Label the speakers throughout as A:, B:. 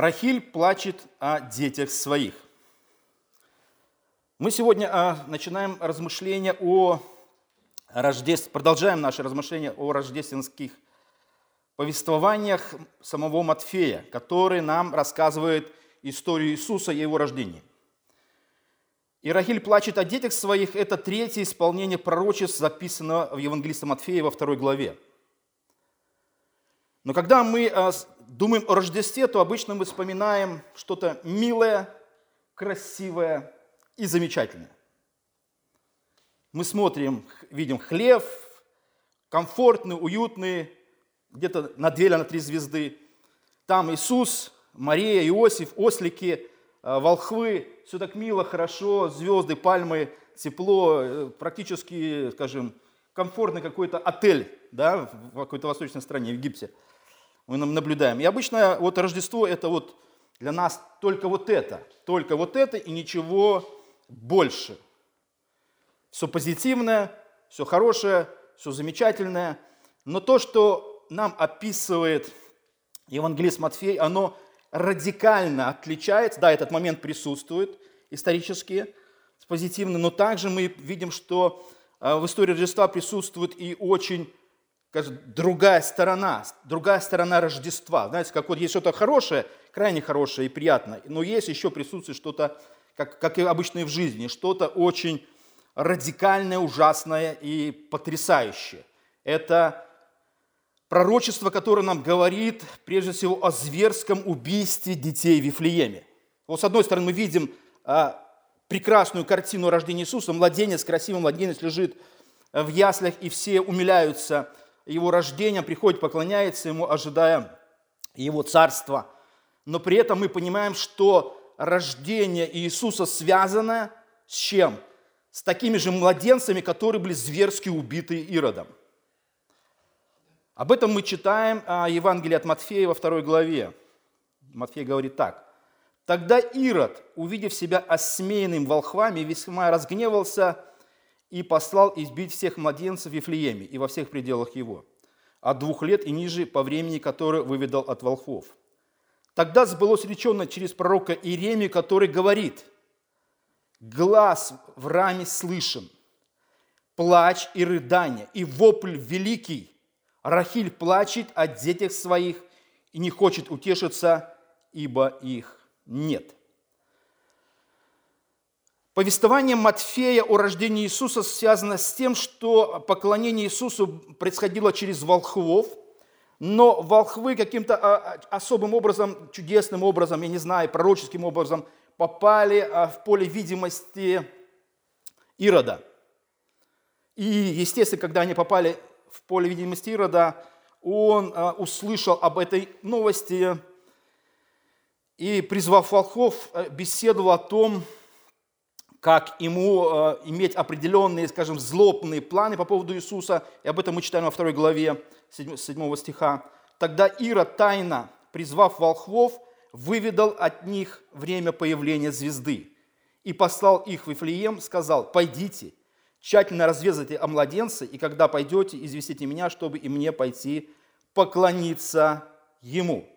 A: Рахиль плачет о детях своих. Мы сегодня а, начинаем размышления о рождестве, продолжаем наши размышления о рождественских повествованиях самого Матфея, который нам рассказывает историю Иисуса и его рождения. И Рахиль плачет о детях своих – это третье исполнение пророчеств, записанного в Евангелисте Матфея во второй главе. Но когда мы а, думаем о Рождестве, то обычно мы вспоминаем что-то милое, красивое и замечательное. Мы смотрим, видим хлеб, комфортный, уютный, где-то на две или на три звезды. Там Иисус, Мария, Иосиф, ослики, э, волхвы. Все так мило, хорошо, звезды, пальмы, тепло, э, практически, скажем, комфортный какой-то отель да, в какой-то восточной стране, в Египте – мы наблюдаем. И обычно вот Рождество это вот для нас только вот это, только вот это и ничего больше. Все позитивное, все хорошее, все замечательное. Но то, что нам описывает Евангелист Матфей, оно радикально отличается. Да, этот момент присутствует исторически, позитивно, но также мы видим, что э, в истории Рождества присутствует и очень другая сторона, другая сторона Рождества. Знаете, как вот есть что-то хорошее, крайне хорошее и приятное, но есть еще присутствует что-то, как, как и обычно и в жизни, что-то очень радикальное, ужасное и потрясающее. Это пророчество, которое нам говорит, прежде всего, о зверском убийстве детей в Вифлееме. Вот с одной стороны мы видим а, прекрасную картину рождения Иисуса. Младенец, красивый младенец лежит в яслях, и все умиляются – его рождения, приходит, поклоняется ему, ожидая его царства. Но при этом мы понимаем, что рождение Иисуса связано с чем? С такими же младенцами, которые были зверски убиты Иродом. Об этом мы читаем о Евангелии от Матфея во второй главе. Матфей говорит так. «Тогда Ирод, увидев себя осмеянным волхвами, весьма разгневался и послал избить всех младенцев в Вифлееме и во всех пределах его, от двух лет и ниже по времени, которое выведал от волхвов. Тогда сбылось речено через пророка Иеремии, который говорит, «Глаз в раме слышен, плач и рыдание, и вопль великий. Рахиль плачет о детях своих и не хочет утешиться, ибо их нет». Повествование Матфея о рождении Иисуса связано с тем, что поклонение Иисусу происходило через волхвов, но волхвы каким-то а, а, особым образом, чудесным образом, я не знаю, пророческим образом попали а, в поле видимости Ирода. И, естественно, когда они попали в поле видимости Ирода, он услышал об этой новости и, призвав волхов, беседовал о том, как ему э, иметь определенные, скажем, злобные планы по поводу Иисуса, и об этом мы читаем во второй главе 7 стиха. Тогда Ира тайно, призвав волхвов, выведал от них время появления звезды и послал их в Вифлеем, сказал, «Пойдите, тщательно развязайте о младенце, и когда пойдете, известите меня, чтобы и мне пойти поклониться ему».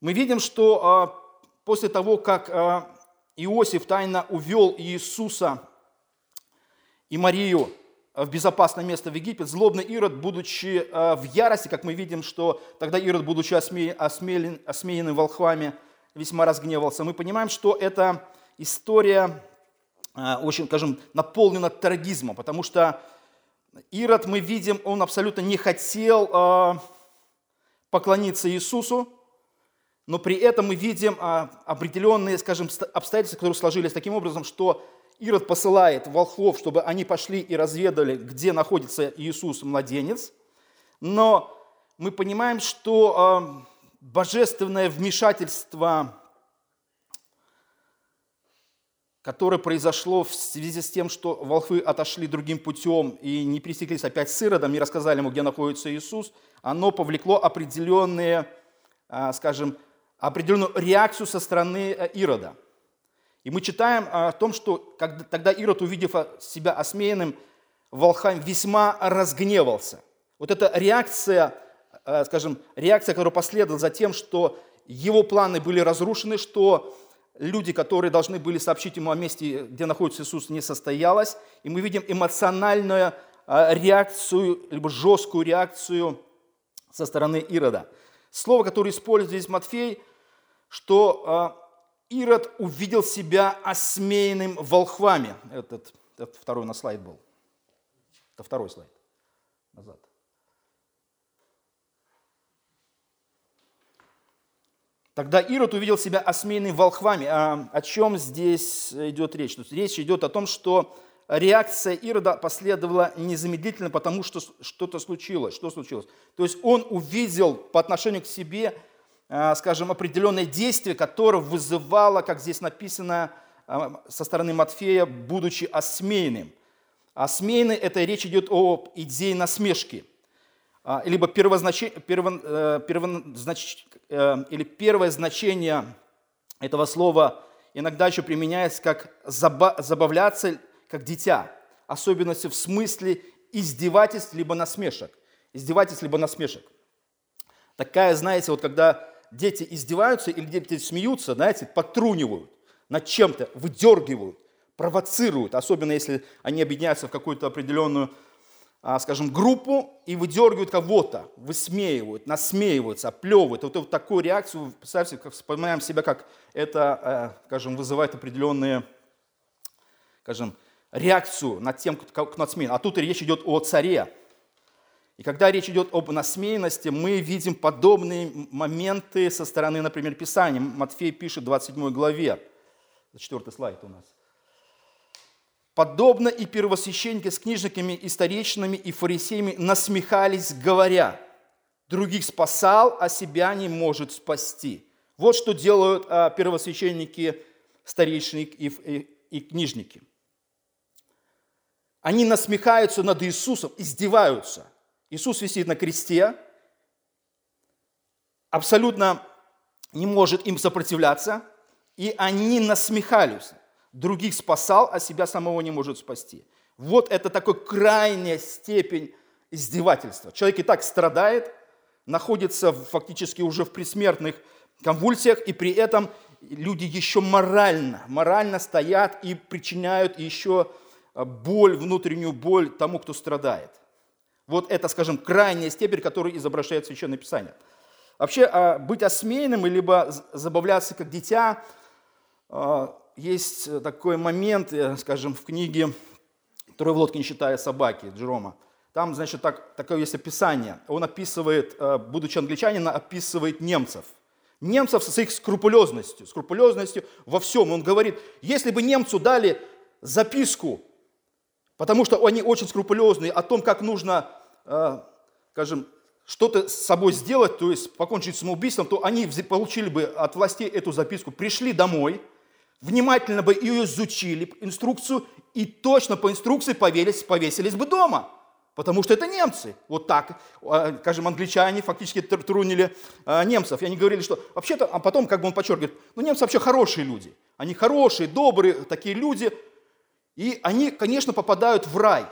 A: Мы видим, что а, после того, как а, Иосиф тайно увел Иисуса и Марию в безопасное место в Египет, злобный Ирод, будучи э, в ярости, как мы видим, что тогда Ирод, будучи осмеян, осмеянным волхвами, весьма разгневался. Мы понимаем, что эта история э, очень, скажем, наполнена трагизмом, потому что Ирод, мы видим, он абсолютно не хотел э, поклониться Иисусу, но при этом мы видим а, определенные, скажем, обстоятельства, которые сложились таким образом, что Ирод посылает волхвов, чтобы они пошли и разведали, где находится Иисус, младенец. Но мы понимаем, что а, божественное вмешательство, которое произошло в связи с тем, что волхвы отошли другим путем и не пересеклись опять с Иродом, не рассказали ему, где находится Иисус, оно повлекло определенные, а, скажем, определенную реакцию со стороны э, Ирода. И мы читаем о том, что когда, тогда Ирод, увидев себя осмеянным, волхам весьма разгневался. Вот эта реакция, э, скажем, реакция, которая последовала за тем, что его планы были разрушены, что люди, которые должны были сообщить ему о месте, где находится Иисус, не состоялось. И мы видим эмоциональную реакцию, либо жесткую реакцию со стороны Ирода. Слово, которое использует здесь Матфей, что а, Ирод увидел себя осмеянным волхвами. Этот, этот второй на слайд был. Это второй слайд. Назад. Тогда Ирод увидел себя осмеянным волхвами. А о чем здесь идет речь? Речь идет о том, что реакция Ирода последовала незамедлительно, потому что что-то случилось. Что случилось? То есть он увидел по отношению к себе, а, скажем, определенное действие, которое вызывало, как здесь написано а, со стороны Матфея, будучи осмеянным. Осмеянный – это речь идет о идее насмешки – а, либо э, первознач, э, или первое значение этого слова иногда еще применяется как забавляться, как дитя, особенности в смысле издевательств либо насмешек. Издевательств либо насмешек. Такая, знаете, вот когда дети издеваются или дети смеются, знаете, подтрунивают над чем-то, выдергивают, провоцируют, особенно если они объединяются в какую-то определенную а, скажем, группу и выдергивают кого-то, высмеивают, насмеиваются, оплевывают. Вот, вот такую реакцию, представьте, как вспоминаем себя, как это, э, скажем, вызывает определенные, скажем, реакцию над тем, кто надсмеян. А тут речь идет о царе. И когда речь идет об насмеянности, мы видим подобные моменты со стороны, например, Писания. Матфей пишет в 27 главе, четвертый слайд у нас. Подобно и первосвященники с книжниками и старейшинами и фарисеями насмехались, говоря, других спасал, а себя не может спасти. Вот что делают а, первосвященники, старейшины и книжники. Они насмехаются над Иисусом, издеваются. Иисус висит на кресте, абсолютно не может им сопротивляться, и они насмехались других спасал, а себя самого не может спасти. Вот это такой крайняя степень издевательства. Человек и так страдает, находится фактически уже в предсмертных конвульсиях, и при этом люди еще морально, морально стоят и причиняют еще боль, внутреннюю боль тому, кто страдает. Вот это, скажем, крайняя степень, которую изображает Священное Писание. Вообще, а, быть осмеянным, либо забавляться как дитя, а, есть э, такой момент, э, скажем, в книге «Трое в лодке не считая собаки» Джерома. Там, значит, так, такое есть описание. Он описывает, э, будучи англичанином, описывает немцев. Немцев со своей скрупулезностью, скрупулезностью во всем. Он говорит, если бы немцу дали записку, потому что они очень скрупулезные, о том, как нужно, скажем, что-то с собой сделать, то есть покончить самоубийством, то они получили бы от властей эту записку, пришли домой – внимательно бы ее изучили, инструкцию, и точно по инструкции повесились, повесились бы дома. Потому что это немцы. Вот так, а, скажем, англичане фактически трунили а, немцев. И они говорили, что вообще-то, а потом, как бы он подчеркивает, ну немцы вообще хорошие люди. Они хорошие, добрые такие люди. И они, конечно, попадают в рай.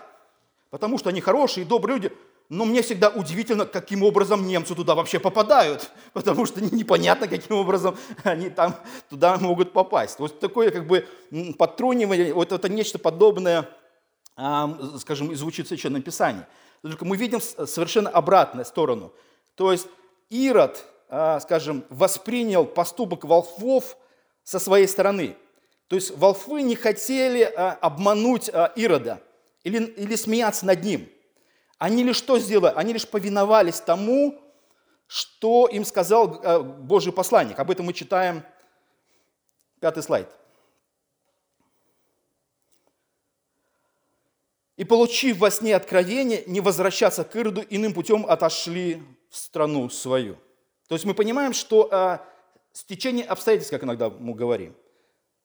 A: Потому что они хорошие, добрые люди. Но мне всегда удивительно, каким образом немцы туда вообще попадают, потому что непонятно, каким образом они там туда могут попасть. Вот такое как бы подтрунивание, вот это нечто подобное, скажем, звучит в Священном Писании. Только мы видим совершенно обратную сторону. То есть Ирод, а, скажем, воспринял поступок волхвов со своей стороны. То есть волхвы не хотели а, обмануть а, Ирода или, или смеяться над ним – они лишь что сделали? Они лишь повиновались тому, что им сказал э, Божий посланник. Об этом мы читаем пятый слайд. И получив во сне откровение, не возвращаться к Ироду, иным путем отошли в страну свою. То есть мы понимаем, что э, стечение обстоятельств, как иногда мы говорим,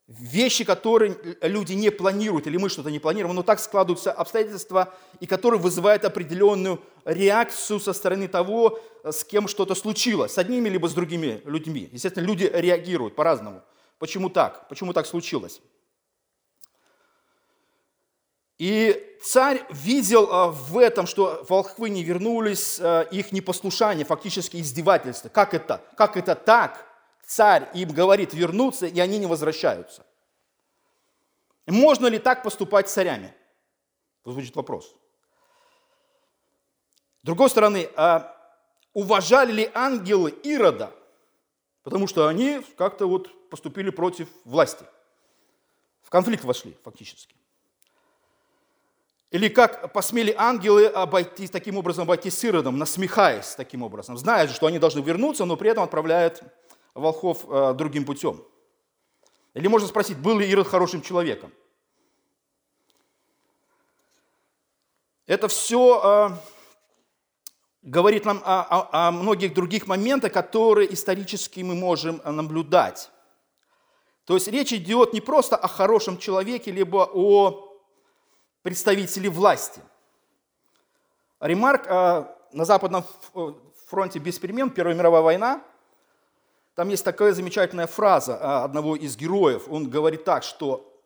A: вещи, которые люди не планируют, или мы что-то не планируем, но так складываются обстоятельства, и которые вызывают определенную реакцию со стороны того, с кем что-то случилось, с одними либо с другими людьми. Естественно, люди реагируют по-разному. Почему так? Почему так случилось? И царь видел а, в этом, что волхвы не вернулись, а, их непослушание, фактически издевательство. Как это? Как это так? Царь им говорит вернуться, и они не возвращаются. Можно ли так поступать с царями? Звучит вопрос. С другой стороны, а уважали ли ангелы Ирода? Потому что они как-то вот поступили против власти. В конфликт вошли фактически. Или как посмели ангелы обойти, таким образом обойти с Иродом, насмехаясь таким образом, зная, что они должны вернуться, но при этом отправляют волхов э, другим путем. Или можно спросить, был ли Ирод хорошим человеком? Это все э, говорит нам о, о, о многих других моментах, которые исторически мы можем наблюдать. То есть речь идет не просто о хорошем человеке, либо о представители власти. Ремарк э, на Западном э, фронте без перемен, Первая мировая война, там есть такая замечательная фраза э, одного из героев. Он говорит так, что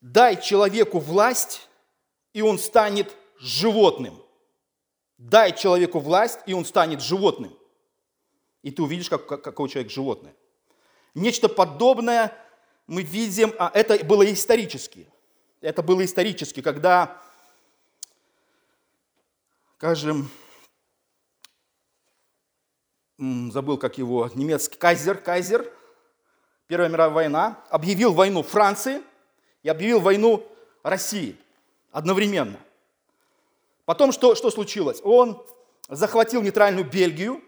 A: «дай человеку власть, и он станет животным». Дай человеку власть, и он станет животным. И ты увидишь, как, какой человек животное. Нечто подобное мы видим, а это было исторически. Это было исторически, когда, скажем, забыл, как его, немецкий. Кайзер, кайзер, Первая мировая война, объявил войну Франции и объявил войну России одновременно. Потом что, что случилось? Он захватил нейтральную Бельгию,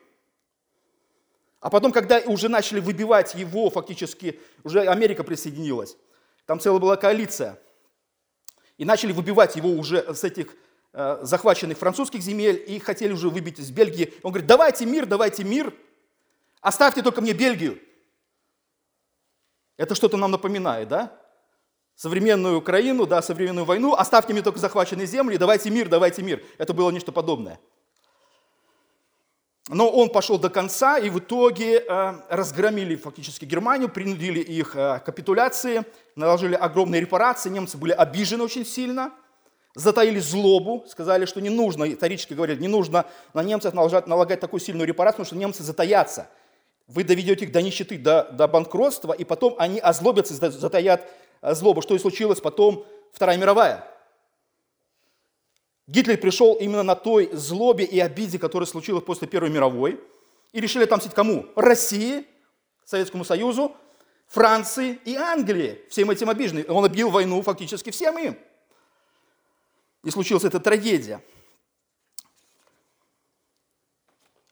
A: а потом, когда уже начали выбивать его, фактически, уже Америка присоединилась, там целая была коалиция – и начали выбивать его уже с этих захваченных французских земель и хотели уже выбить из Бельгии. Он говорит, давайте мир, давайте мир, оставьте только мне Бельгию. Это что-то нам напоминает, да? Современную Украину, да, современную войну, оставьте мне только захваченные земли, давайте мир, давайте мир. Это было нечто подобное. Но он пошел до конца, и в итоге э, разгромили фактически Германию, принудили их э, капитуляции, наложили огромные репарации, немцы были обижены очень сильно, затаили злобу, сказали, что не нужно, исторически говорят, не нужно на немцев налагать, налагать такую сильную репарацию, потому что немцы затаятся. Вы доведете их до нищеты, до, до банкротства, и потом они озлобятся, затаят э, злобу. Что и случилось потом Вторая мировая – Гитлер пришел именно на той злобе и обиде, которая случилась после Первой мировой, и решили отомстить кому? России, Советскому Союзу, Франции и Англии, всем этим обиженным. Он объявил войну фактически всем им. И случилась эта трагедия.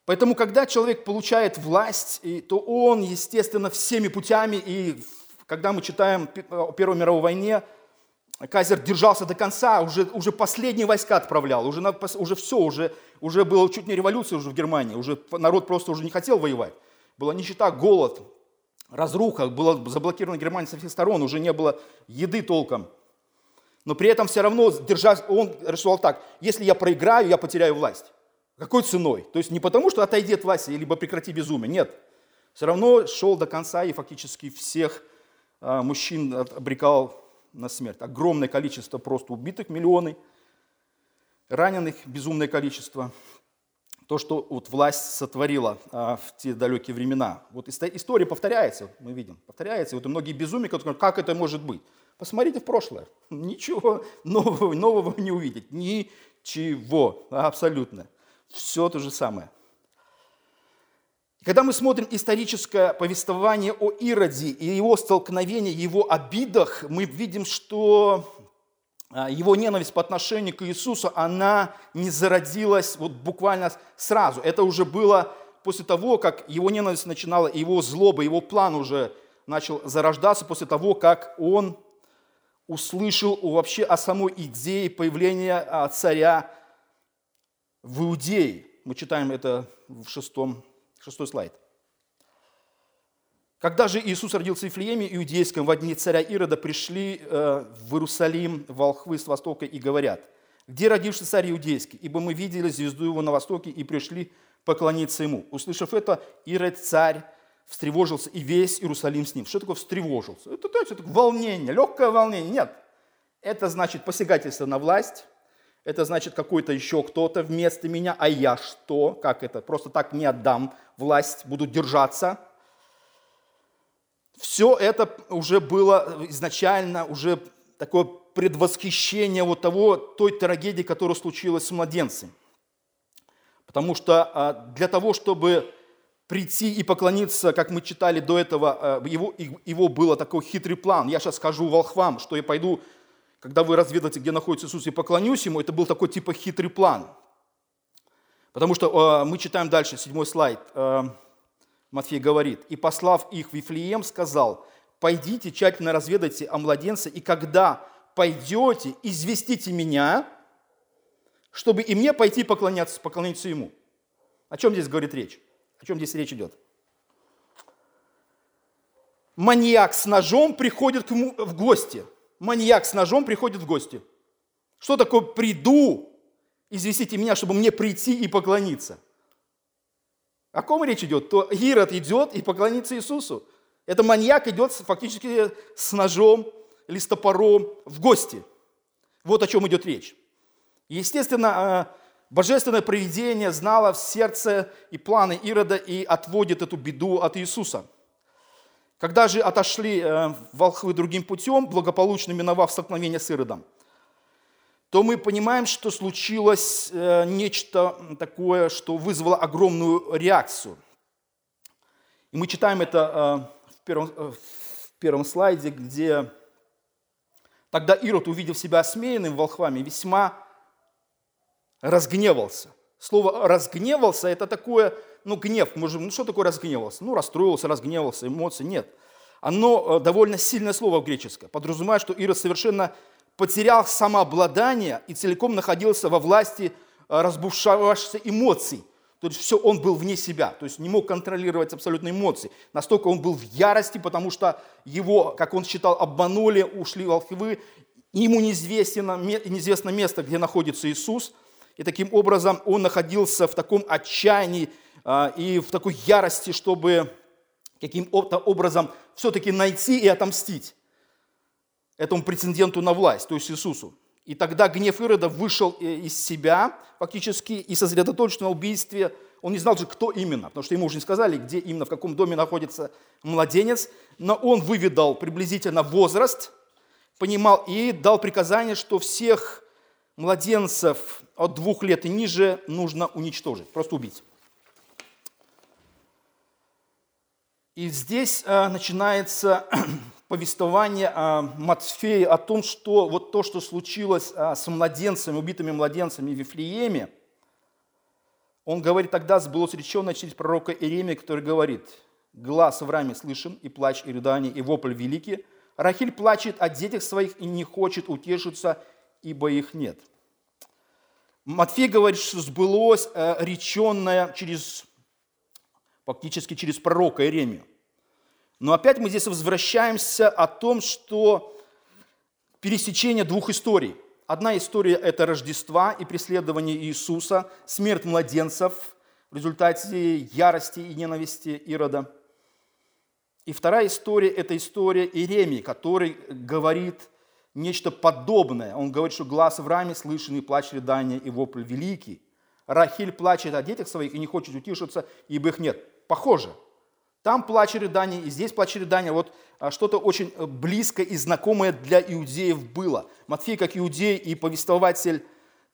A: Поэтому, когда человек получает власть, то он, естественно, всеми путями, и когда мы читаем о Первой мировой войне, Кайзер держался до конца, уже, уже последние войска отправлял, уже, уже все, уже, уже была чуть не революция уже в Германии, уже народ просто уже не хотел воевать. Была нищета, голод, разруха, была заблокирована Германия со всех сторон, уже не было еды толком. Но при этом все равно держась, он решил так, если я проиграю, я потеряю власть. Какой ценой? То есть не потому, что отойди от власти, либо прекрати безумие, нет. Все равно шел до конца и фактически всех а, мужчин обрекал на смерть. Огромное количество просто убитых, миллионы, раненых, безумное количество. То, что вот власть сотворила а, в те далекие времена. Вот история повторяется, мы видим, повторяется. Вот и многие безумия, которые говорят, как это может быть? Посмотрите в прошлое. Ничего нового, нового не увидеть. Ничего, абсолютно. Все то же самое. Когда мы смотрим историческое повествование о Ироде и его столкновении, его обидах, мы видим, что а, его ненависть по отношению к Иисусу, она не зародилась вот буквально сразу. Это уже было после того, как его ненависть начинала, его злоба, его план уже начал зарождаться после того, как он услышал вообще о самой идее появления а, царя в Иудее. Мы читаем это в шестом Шестой слайд. Когда же Иисус родился в Ифлееме иудейском, в дни царя Ирода пришли э, в Иерусалим волхвы с востока и говорят, где родился царь иудейский, ибо мы видели звезду его на востоке и пришли поклониться ему. Услышав это, Ирод царь встревожился, и весь Иерусалим с ним. Что такое встревожился? Это, это, это волнение, легкое волнение. Нет, это значит посягательство на власть, это значит какой-то еще кто-то вместо меня, а я что? Как это? Просто так не отдам власть, буду держаться. Все это уже было изначально уже такое предвосхищение вот того, той трагедии, которая случилась с младенцем. Потому что а, для того, чтобы прийти и поклониться, как мы читали до этого, а, его, его было такой хитрый план. Я сейчас скажу волхвам, что я пойду, когда вы разведаете, где находится Иисус, и поклонюсь Ему. Это был такой типа хитрый план. Потому что а, мы читаем дальше, седьмой слайд. Матфей говорит, «И послав их в Вифлеем, сказал, пойдите, тщательно разведайте о младенце, и когда пойдете, известите меня, чтобы и мне пойти поклоняться, поклониться ему». О чем здесь говорит речь? О чем здесь речь идет? Маньяк с ножом приходит к ему в гости. Маньяк с ножом приходит в гости. Что такое «приду», известите меня, чтобы мне прийти и поклониться? О ком речь идет? То Ирод идет и поклонится Иисусу. Это маньяк идет фактически с ножом или с топором в гости. Вот о чем идет речь. Естественно, а, божественное провидение знало в сердце и планы Ирода и отводит эту беду от Иисуса. Когда же отошли э, волхвы другим путем, благополучно миновав столкновение с Иродом – то мы понимаем, что случилось э, нечто такое, что вызвало огромную реакцию. И мы читаем это э, в первом, в первом слайде, где тогда Ирод, увидев себя осмеянным волхвами, весьма разгневался. Слово «разгневался» – это такое, ну, гнев. Можем, ну, что такое разгневался? Ну, расстроился, разгневался, эмоции. Нет. Оно довольно сильное слово в греческое. Подразумевает, что Ирод совершенно потерял самообладание и целиком находился во власти э, разбушевавшихся эмоций. То есть все, он был вне себя, то есть не мог контролировать абсолютно эмоции. Настолько он был в ярости, потому что его, как он считал, обманули, ушли волхвы, ему неизвестно, неизвестно место, где находится Иисус. И таким образом он находился в таком отчаянии э, и в такой ярости, чтобы каким-то образом все-таки найти и отомстить этому претенденту на власть, то есть Иисусу. И тогда гнев Ирода вышел э, из себя фактически и сосредоточен на убийстве. Он не знал же, кто именно, потому что ему уже не сказали, где именно, в каком доме находится младенец. Но он выведал приблизительно возраст, понимал и дал приказание, что всех младенцев от двух лет и ниже нужно уничтожить, просто убить. И здесь э, начинается повествование а, Матфея о том, что вот то, что случилось а, с младенцами, убитыми младенцами в Вифлееме, он говорит, тогда сбылось реченное через пророка Иеремия, который говорит, «Глаз в раме слышен, и плач, и рыдание, и вопль великий. Рахиль плачет о детях своих и не хочет утешиться, ибо их нет». Матфей говорит, что сбылось э, реченное через, фактически через пророка Иеремию. Но опять мы здесь возвращаемся о том, что пересечение двух историй. Одна история – это Рождества и преследование Иисуса, смерть младенцев в результате ярости и ненависти Ирода. И вторая история – это история Иеремии, который говорит нечто подобное. Он говорит, что глаз в раме слышен, и плач рыдания, и вопль великий. Рахиль плачет о детях своих и не хочет утешиться, ибо их нет. Похоже – там плач и рыдание, и здесь плач и рыдание. Вот а, что-то очень э, близкое и знакомое для иудеев было. Матфей, как иудей и повествователь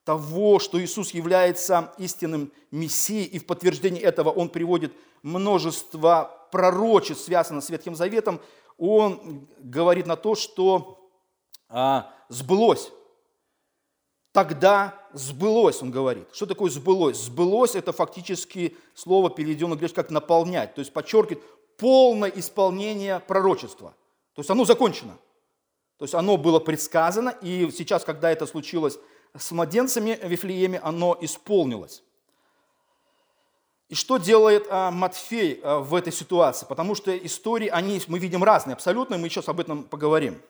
A: того, что Иисус является истинным Мессией, и в подтверждение этого он приводит множество пророчеств, связанных с Ветхим Заветом, он говорит на то, что а, сбылось тогда сбылось, он говорит. Что такое сбылось? Сбылось – это фактически слово, переведено на как наполнять, то есть подчеркивает полное исполнение пророчества. То есть оно закончено. То есть оно было предсказано, и сейчас, когда это случилось с младенцами в Вифлееме, оно исполнилось. И что делает а, Матфей а, в этой ситуации? Потому что истории, они, мы видим разные абсолютно, мы сейчас об этом поговорим.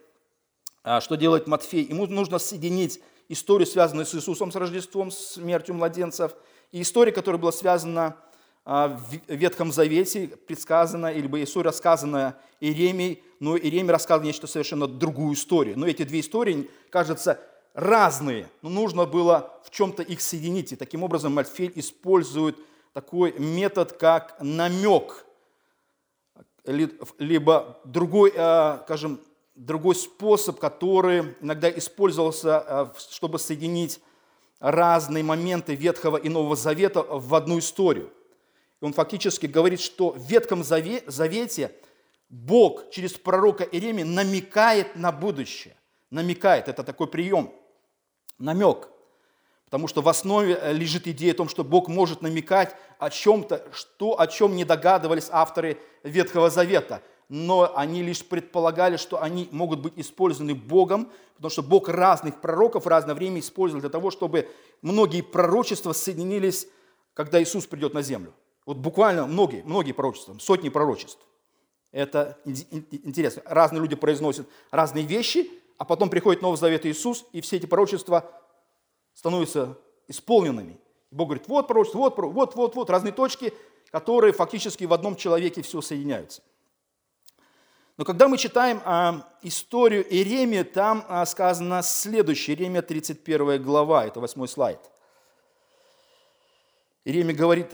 A: А, что делает Матфей? Ему нужно соединить историю, связанную с Иисусом, с Рождеством, с смертью младенцев, и история, которая была связана а, в Ветхом Завете, предсказана, или бы история, рассказанная Иеремией, но Иеремий рассказал нечто совершенно другую историю. Но эти две истории, кажется, разные, но нужно было в чем-то их соединить. И таким образом Мальфель использует такой метод, как намек, либо другой, скажем, другой способ, который иногда использовался, чтобы соединить разные моменты Ветхого и Нового Завета в одну историю. И он фактически говорит, что в Ветхом Завете Бог через пророка Иеремии намекает на будущее. Намекает, это такой прием, намек. Потому что в основе лежит идея о том, что Бог может намекать о чем-то, что, о чем не догадывались авторы Ветхого Завета. Но они лишь предполагали, что они могут быть использованы Богом, потому что Бог разных пророков в разное время использовал для того, чтобы многие пророчества соединились, когда Иисус придет на землю. Вот буквально многие, многие пророчества, сотни пророчеств. Это интересно. Разные люди произносят разные вещи, а потом приходит Новый Завет Иисус, и все эти пророчества становятся исполненными. Бог говорит, вот пророчество, вот, вот, вот, вот, разные точки, которые фактически в одном человеке все соединяются. Но когда мы читаем а, историю Иеремии, там а, сказано следующее, Иеремия 31 глава, это восьмой слайд. Иеремия говорит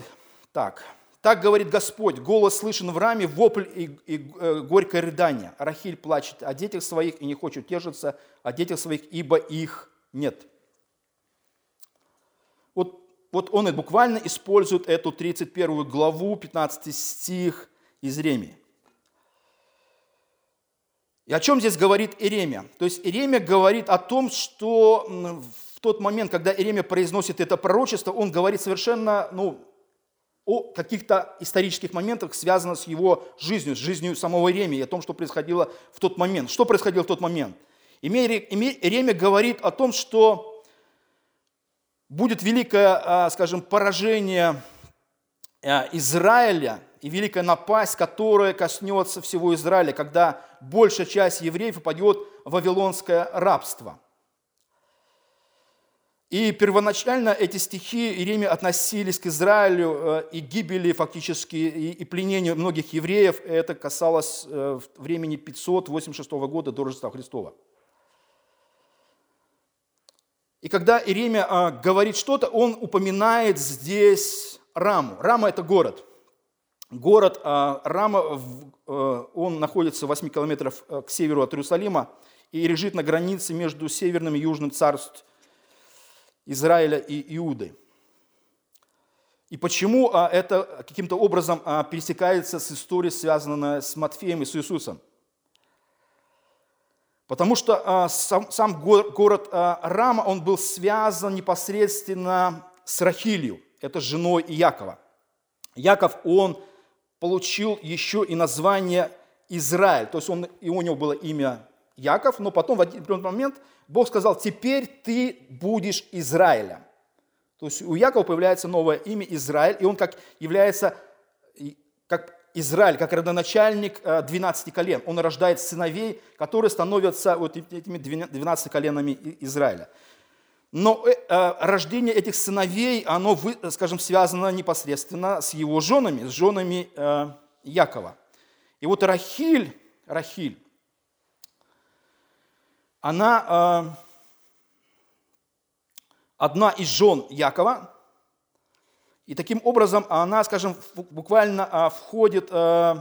A: так, так говорит Господь, голос слышен в раме, вопль и, и э, горькое рыдание. Рахиль плачет о детях своих и не хочет тешиться о детях своих, ибо их нет. Вот, вот он и буквально использует эту 31 главу, 15 стих из Ремии. И о чем здесь говорит Иеремия? То есть Иеремия говорит о том, что в тот момент, когда Иеремия произносит это пророчество, он говорит совершенно ну, о каких-то исторических моментах, связанных с его жизнью, с жизнью самого Иеремии, о том, что происходило в тот момент. Что происходило в тот момент? Иеремия говорит о том, что будет великое, а, скажем, поражение а, Израиля и великая напасть, которая коснется всего Израиля, когда большая часть евреев попадет в вавилонское рабство – и первоначально эти стихи Иеремии относились к Израилю э, и гибели фактически, и пленению многих евреев. Это касалось э, времени 586 года до Рождества Христова. И когда Иеремия а, говорит что-то, он упоминает здесь Раму. Рама – это город. Город а, Рама, э, он находится в 8 километров к северу от Иерусалима и лежит на границе между северным и южным царством Израиля и Иуды. И почему а, это каким-то образом а, пересекается с историей, связанной с Матфеем и с Иисусом? Потому что сам, город Рама, он был связан непосредственно с Рахилью, это женой Якова. Яков, он получил еще и название Израиль, то есть он, и у него было имя Яков, но потом в один момент Бог сказал, теперь ты будешь Израилем. То есть у Якова появляется новое имя Израиль, и он как является как Израиль, как родоначальник 12 э, колен. Он рождает сыновей, которые становятся вот этими 12 коленами Израиля. Но э, э, рождение этих сыновей, оно, скажем, связано непосредственно с его женами, с женами Якова. И вот Рахиль, Рахиль, она э, одна из жен Якова, и таким образом она, скажем, буквально э, входит э,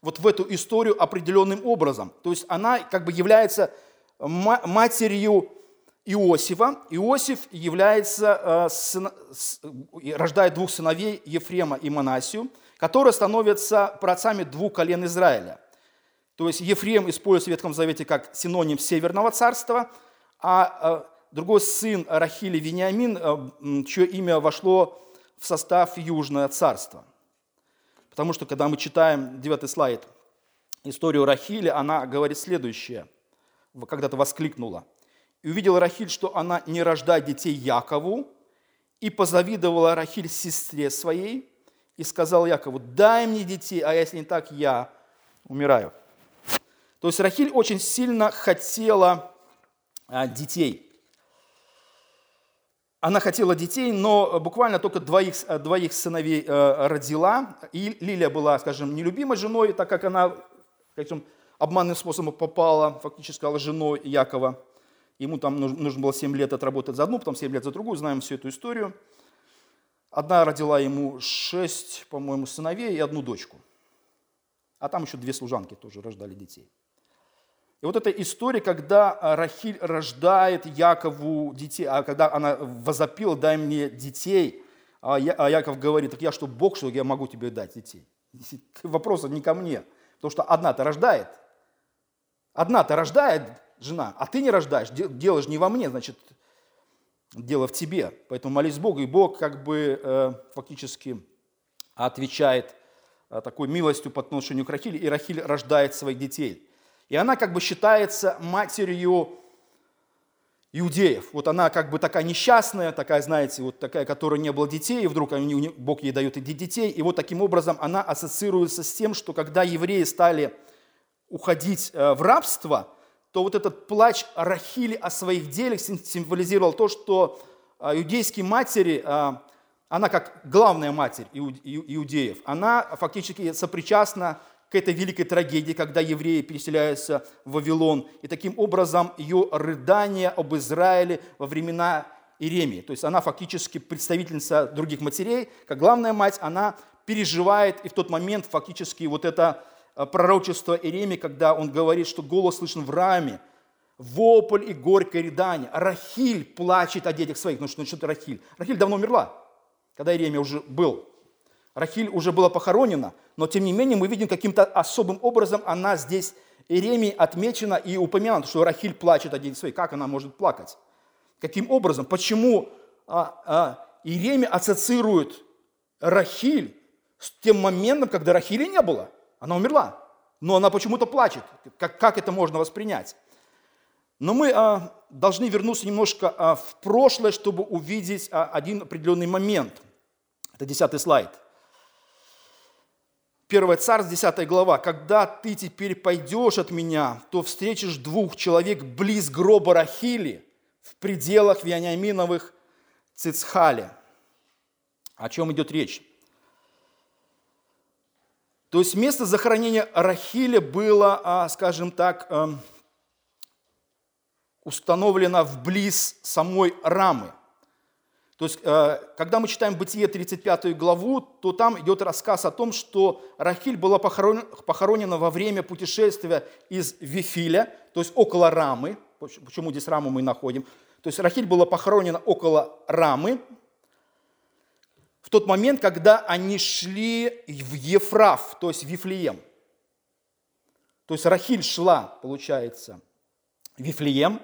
A: вот в эту историю определенным образом. То есть она как бы является матерью Иосифа. Иосиф является, рождает двух сыновей, Ефрема и Манасию, которые становятся праотцами двух колен Израиля – то есть Ефрем используется в Ветхом Завете как синоним Северного царства, а э, другой сын Рахили Вениамин, э, чье имя вошло в состав Южное царство. Потому что, когда мы читаем 9 слайд, историю Рахили, она говорит следующее. Когда-то воскликнула. «И увидела Рахиль, что она не рождает детей Якову, и позавидовала Рахиль сестре своей, и сказал Якову, дай мне детей, а если не так, я умираю». То есть Рахиль очень сильно хотела а, детей. Она хотела детей, но буквально только двоих, двоих сыновей э, родила. И Лилия была, скажем, нелюбимой женой, так как она скажем, обманным способом попала, фактически женой Якова. Ему там нужно было 7 лет отработать за одну, потом 7 лет за другую, знаем всю эту историю. Одна родила ему 6, по-моему, сыновей и одну дочку. А там еще две служанки тоже рождали детей. И вот эта история, когда Рахиль рождает Якову детей, а когда она возопила, дай мне детей, а, а Яков говорит, так я что, Бог, что я могу тебе дать детей? Вопрос не ко мне, потому что одна-то рождает. Одна-то рождает жена, а ты не рождаешь, же не во мне, значит, дело в тебе. Поэтому молись Богу, и Бог как бы э, фактически отвечает э, такой милостью по отношению к Рахиле, и Рахиль рождает своих детей. И она как бы считается матерью иудеев. Вот она как бы такая несчастная, такая, знаете, вот такая, которая не было детей, и вдруг Бог ей дает эти детей. И вот таким образом она ассоциируется с тем, что когда евреи стали уходить э, в рабство, то вот этот плач Рахили о своих делах символизировал то, что э, иудейские матери, э, она как главная матерь иудеев, она фактически сопричастна к этой великой трагедии, когда евреи переселяются в Вавилон. И таким образом ее рыдание об Израиле во времена Иеремии. То есть она фактически представительница других матерей, как главная мать, она переживает и в тот момент фактически вот это э, пророчество Иеремии, когда он говорит, что голос слышен в раме, вопль и горькое рыдание. Рахиль плачет о детях своих. Ну что, ну, что это Рахиль? Рахиль давно умерла, когда Иеремия уже был Рахиль уже была похоронена, но тем не менее мы видим каким-то особым образом она здесь Иеремии отмечена и упомянута, что Рахиль плачет о детях своих. Как она может плакать? Каким образом? Почему а, а, Иеремия ассоциирует Рахиль с тем моментом, когда Рахили не было? Она умерла, но она почему-то плачет. Как, как это можно воспринять? Но мы а, должны вернуться немножко а, в прошлое, чтобы увидеть а, один определенный момент. Это десятый слайд – 1 Царств, 10 глава. «Когда ты теперь пойдешь от меня, то встретишь двух человек близ гроба Рахили в пределах Вениаминовых Цицхали». О чем идет речь? То есть место захоронения Рахиля было, а, скажем так, эм, установлено вблиз самой Рамы – то есть, э, когда мы читаем Бытие 35 главу, то там идет рассказ о том, что Рахиль была похоронена во время путешествия из Вифиля, то есть около Рамы. Почему здесь Раму мы находим? То есть Рахиль была похоронена около Рамы в тот момент, когда они шли в Ефраф, то есть в Вифлеем. То есть Рахиль шла, получается, в Вифлеем,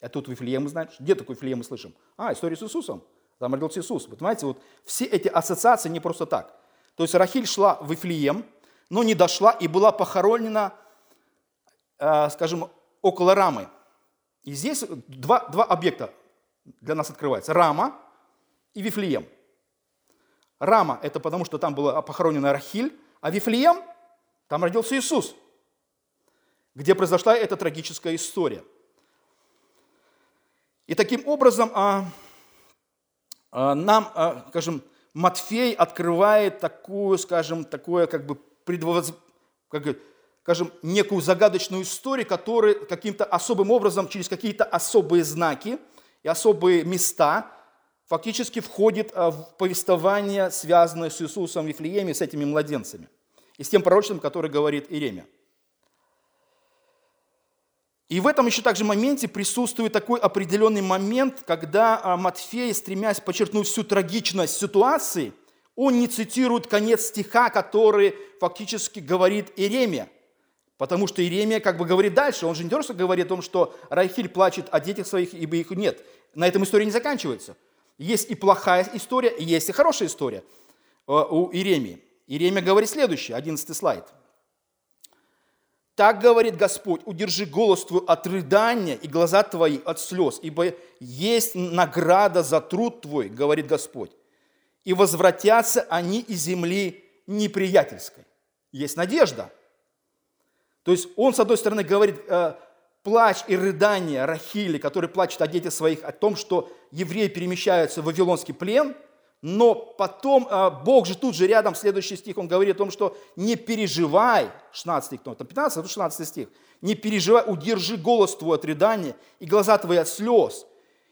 A: а тут Вифлеем знаем. Где такой Вифлеем мы слышим? А, история с Иисусом. Там родился Иисус. Вы понимаете, вот все эти ассоциации не просто так. То есть Рахиль шла в Вифлеем, но не дошла и была похоронена, э, скажем, около Рамы. И здесь два, два объекта для нас открываются. Рама и Вифлеем. Рама – это потому, что там была похоронена Рахиль, а Вифлеем – там родился Иисус, где произошла эта трагическая история. И таким образом а, а, нам, а, скажем, Матфей открывает такую, скажем, такое как бы предвоз... как, скажем, некую загадочную историю, которая каким-то особым образом, через какие-то особые знаки и особые места фактически входит а, в повествование, связанное с Иисусом в Вифлееме, с этими младенцами. И с тем пророчеством, который говорит Иеремия. И в этом еще также моменте присутствует такой определенный момент, когда а, Матфей, стремясь подчеркнуть всю трагичность ситуации, он не цитирует конец стиха, который фактически говорит Иеремия. Потому что Иеремия как бы говорит дальше. Он же не только говорит о том, что Рахиль плачет о детях своих, ибо их нет. На этом история не заканчивается. Есть и плохая история, есть и хорошая история а, у Иеремии. Иеремия говорит следующее, 11 слайд – так говорит Господь, удержи голос твой от рыдания и глаза твои от слез, ибо есть награда за труд твой, говорит Господь. И возвратятся они из земли неприятельской. Есть надежда. То есть он, с одной стороны, говорит, э, плач и рыдание Рахили, который плачет о детях своих, о том, что евреи перемещаются в Вавилонский плен – но потом а, Бог же тут же рядом, следующий стих, он говорит о том, что не переживай, 16 стих, там 15, а 16 стих, не переживай, удержи голос твой от рыдания и глаза твои от слез,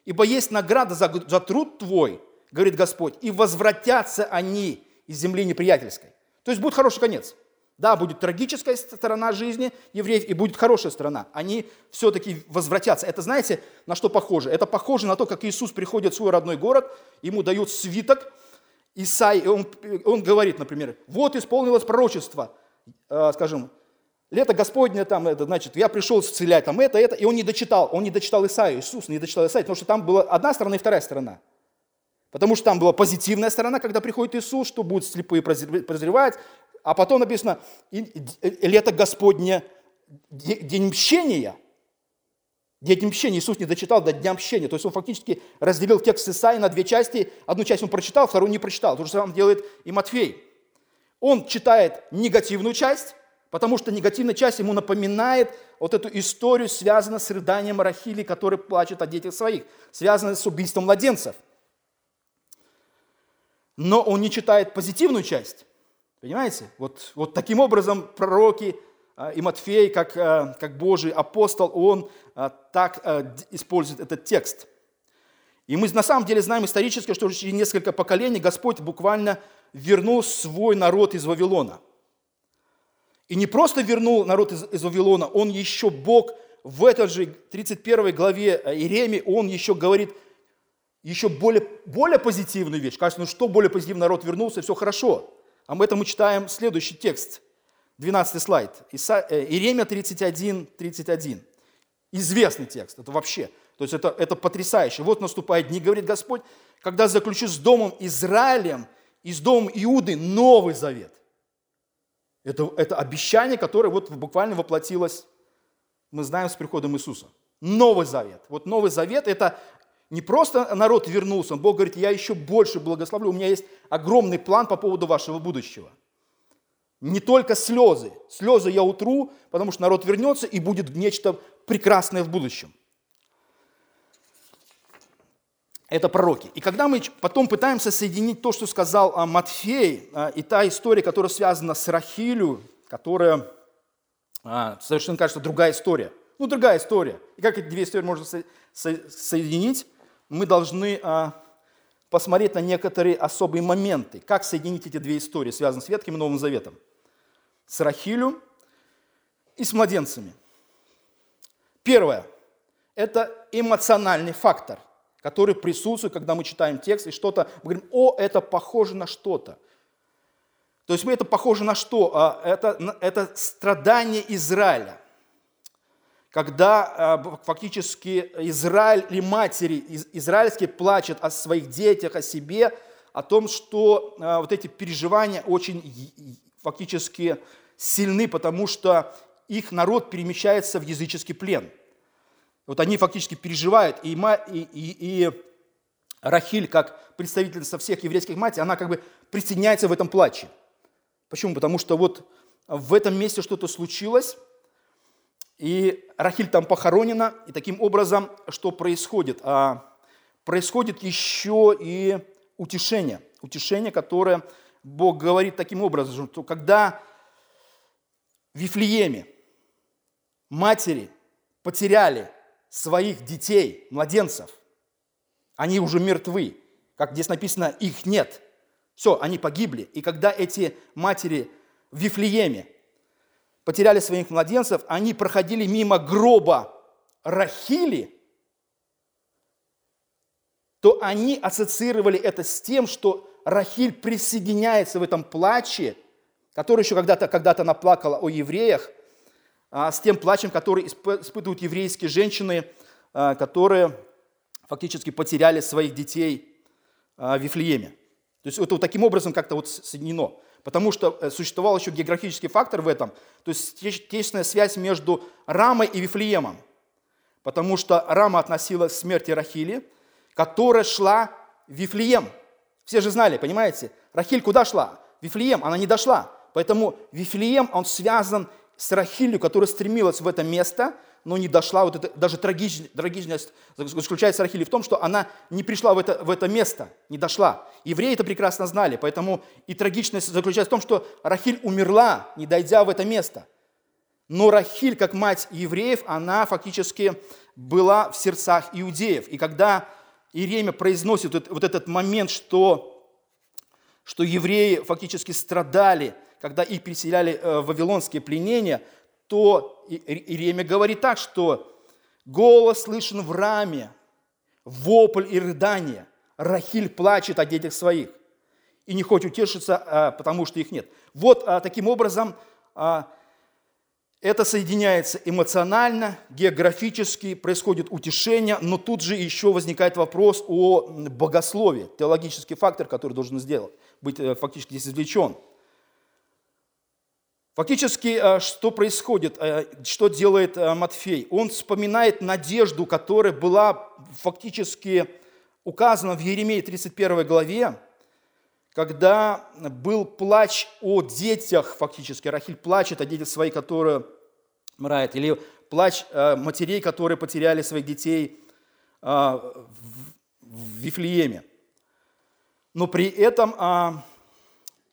A: ибо есть награда за, за труд твой, говорит Господь, и возвратятся они из земли неприятельской. То есть будет хороший конец. Да, будет трагическая сторона жизни евреев и будет хорошая сторона. Они все-таки возвратятся. Это знаете, на что похоже? Это похоже на то, как Иисус приходит в свой родной город, ему дают свиток, Исаи, и он, он говорит, например, вот исполнилось пророчество, э, скажем, лето Господне, там, это, значит, я пришел исцелять, там, это, это, и он не дочитал, он не дочитал Исаию, Иисус не дочитал Исаию, потому что там была одна сторона и вторая сторона. Потому что там была позитивная сторона, когда приходит Иисус, что будут слепые прозревать, а потом написано, лето Господне, день мщения. День мщения Иисус не дочитал до дня мщения. То есть он фактически разделил текст Исаии на две части. Одну часть он прочитал, вторую не прочитал. То же самое делает и Матфей. Он читает негативную часть, потому что негативная часть ему напоминает вот эту историю, связанную с рыданием Рахили, который плачет о детях своих, связанную с убийством младенцев. Но он не читает позитивную часть. Понимаете? Вот, вот таким образом пророки а, и Матфей, как, а, как Божий апостол, он а, так использует этот текст. И мы на самом деле знаем исторически, что через несколько поколений Господь буквально вернул свой народ из Вавилона. И не просто вернул народ из, из Вавилона, он еще Бог в этой же 31 главе Иеремии, он еще говорит еще более, более позитивную вещь. Кажется, ну что более позитивный народ вернулся, все хорошо. Об этом мы читаем следующий текст, 12 слайд, Иса, э, Иеремия 31, 31. Известный текст, это вообще, то есть это, это потрясающе. Вот наступают дни, говорит Господь, когда заключу с домом Израилем и с домом Иуды новый завет. Это, это обещание, которое вот буквально воплотилось, мы знаем, с приходом Иисуса. Новый завет. Вот новый завет – это не просто народ вернулся, Бог говорит, я еще больше благословлю, у меня есть огромный план по поводу вашего будущего. Не только слезы. Слезы я утру, потому что народ вернется и будет нечто прекрасное в будущем. Это пророки. И когда мы потом пытаемся соединить то, что сказал а, Матфей, а, и та история, которая связана с Рахилю, которая а, совершенно кажется другая история. Ну, другая история. И как эти две истории можно соединить? Мы должны а, посмотреть на некоторые особые моменты. Как соединить эти две истории, связанные с Ветхим и Новым Заветом? С Рахилю и с младенцами. Первое – это эмоциональный фактор, который присутствует, когда мы читаем текст и что-то, мы говорим, о, это похоже на что-то. То есть мы это похоже на что? А, это, это страдание Израиля когда э, фактически Израиль или матери израильские плачут о своих детях, о себе, о том, что э, вот эти переживания очень фактически сильны, потому что их народ перемещается в языческий плен. Вот они фактически переживают, и, и, и, и Рахиль, как представительница всех еврейских матей, она как бы присоединяется в этом плаче. Почему? Потому что вот в этом месте что-то случилось, и Рахиль там похоронена, и таким образом, что происходит? А, происходит еще и утешение. Утешение, которое Бог говорит таким образом, что когда в Вифлееме матери потеряли своих детей, младенцев, они уже мертвы, как здесь написано, их нет. Все, они погибли. И когда эти матери в Вифлееме потеряли своих младенцев, они проходили мимо гроба Рахили, то они ассоциировали это с тем, что Рахиль присоединяется в этом плаче, который еще когда-то когда наплакала о евреях, а, с тем плачем, который испытывают еврейские женщины, а, которые фактически потеряли своих детей а, в Вифлееме. То есть это вот таким образом как-то вот соединено потому что э, существовал еще географический фактор в этом, то есть тесная связь между Рамой и Вифлеемом, потому что Рама относилась к смерти Рахили, которая шла в Вифлеем. Все же знали, понимаете? Рахиль куда шла? В Вифлеем, она не дошла. Поэтому Вифлеем, он связан с Рахилью, которая стремилась в это место – но не дошла, вот это, даже трагичность, заключается Рахили в том, что она не пришла в это, в это место, не дошла. Евреи это прекрасно знали, поэтому и трагичность заключается в том, что Рахиль умерла, не дойдя в это место. Но Рахиль, как мать евреев, она фактически была в сердцах иудеев. И когда Иеремия произносит вот этот момент, что, что евреи фактически страдали, когда их переселяли э, в вавилонские пленения, то Иеремия говорит так, что голос слышен в раме, вопль и рыдание. Рахиль плачет о детях своих и не хочет утешиться, а, потому что их нет. Вот а, таким образом а, это соединяется эмоционально, географически, происходит утешение, но тут же еще возникает вопрос о богословии, теологический фактор, который должен сделать, быть э, фактически здесь извлечен. Фактически, э, что происходит, э, что делает Матфей? Он вспоминает надежду, которая была фактически указана в Еремии 31 главе, когда был плач о детях, фактически, Рахиль плачет о детях своих, которые мрают, или плач э, матерей, которые потеряли своих детей э, в Вифлееме. Но при этом а,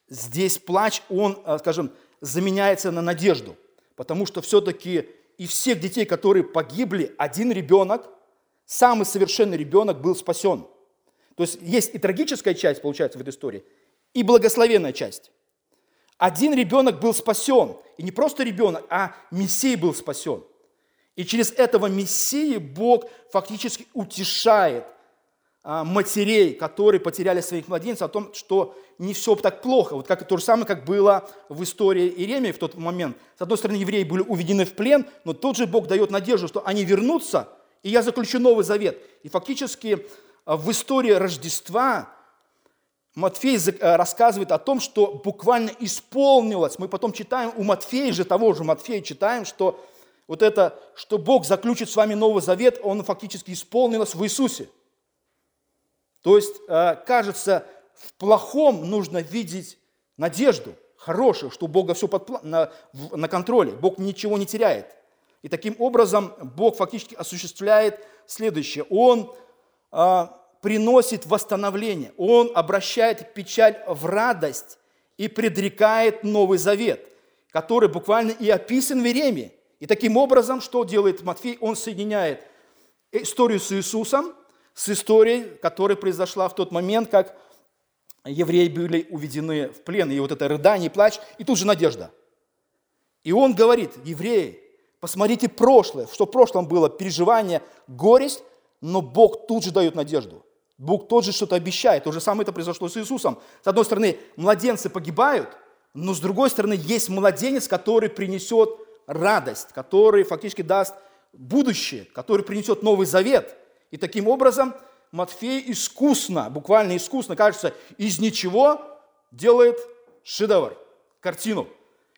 A: здесь плач, он, э, скажем, заменяется на надежду, потому что все-таки и всех детей, которые погибли, один ребенок, самый совершенный ребенок был спасен – то есть есть и трагическая часть, получается, в этой истории, и благословенная часть. Один ребенок был спасен, и не просто ребенок, а Мессия был спасен. И через этого Мессии Бог фактически утешает матерей, которые потеряли своих младенцев, о том, что не все так плохо. Вот как, то же самое, как было в истории Иеремии в тот момент. С одной стороны, евреи были уведены в плен, но тот же Бог дает надежду, что они вернутся, и я заключу новый завет. И фактически а в истории Рождества Матфей э, рассказывает о том, что буквально исполнилось. Мы потом читаем у Матфея же, того же Матфея читаем, что вот это, что Бог заключит с вами Новый Завет, он фактически исполнилось в Иисусе. То есть, э, кажется, в плохом нужно видеть надежду, хорошую, что у Бога все под, на, на контроле, Бог ничего не теряет. И таким образом Бог фактически осуществляет следующее. Он а, приносит восстановление. Он обращает печаль в радость и предрекает Новый Завет, который буквально и описан в Иеремии. И таким образом, что делает Матфей? Он соединяет историю с Иисусом с историей, которая произошла в тот момент, как евреи были уведены в плен. И вот это рыдание, плач, и тут же надежда. И он говорит, евреи, посмотрите прошлое, что в прошлом было переживание, горесть, но Бог тут же дает надежду. Бог тот же что-то обещает. То же самое это произошло с Иисусом. С одной стороны, младенцы погибают, но с другой стороны, есть младенец, который принесет радость, который фактически даст будущее, который принесет Новый Завет. И таким образом Матфей искусно, буквально искусно, кажется, из ничего делает шедевр, картину.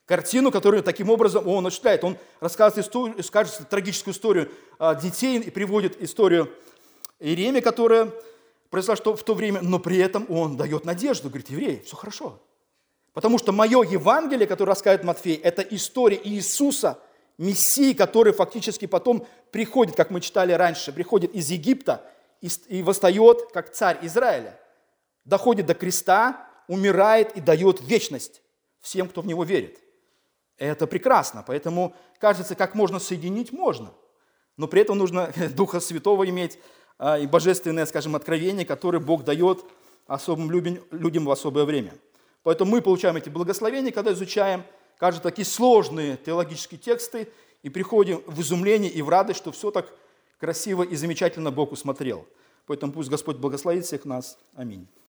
A: Картину, которую таким образом он осуществляет. Он рассказывает историю, скажет трагическую историю а, детей и приводит историю Иеремия, которая произошло в то время, но при этом он дает надежду, говорит, евреи, все хорошо. Потому что мое Евангелие, которое рассказывает Матфей, это история Иисуса, Мессии, который фактически потом приходит, как мы читали раньше, приходит из Египта и восстает как царь Израиля. Доходит до креста, умирает и дает вечность всем, кто в него верит. Это прекрасно, поэтому кажется, как можно соединить, можно. Но при этом нужно Духа Святого иметь, а, и божественное, скажем, откровение, которое Бог дает особым людям в особое время. Поэтому мы получаем эти благословения, когда изучаем, кажется, такие сложные теологические тексты, и приходим в изумление и в радость, что все так красиво и замечательно Бог усмотрел. Поэтому пусть Господь благословит всех нас. Аминь.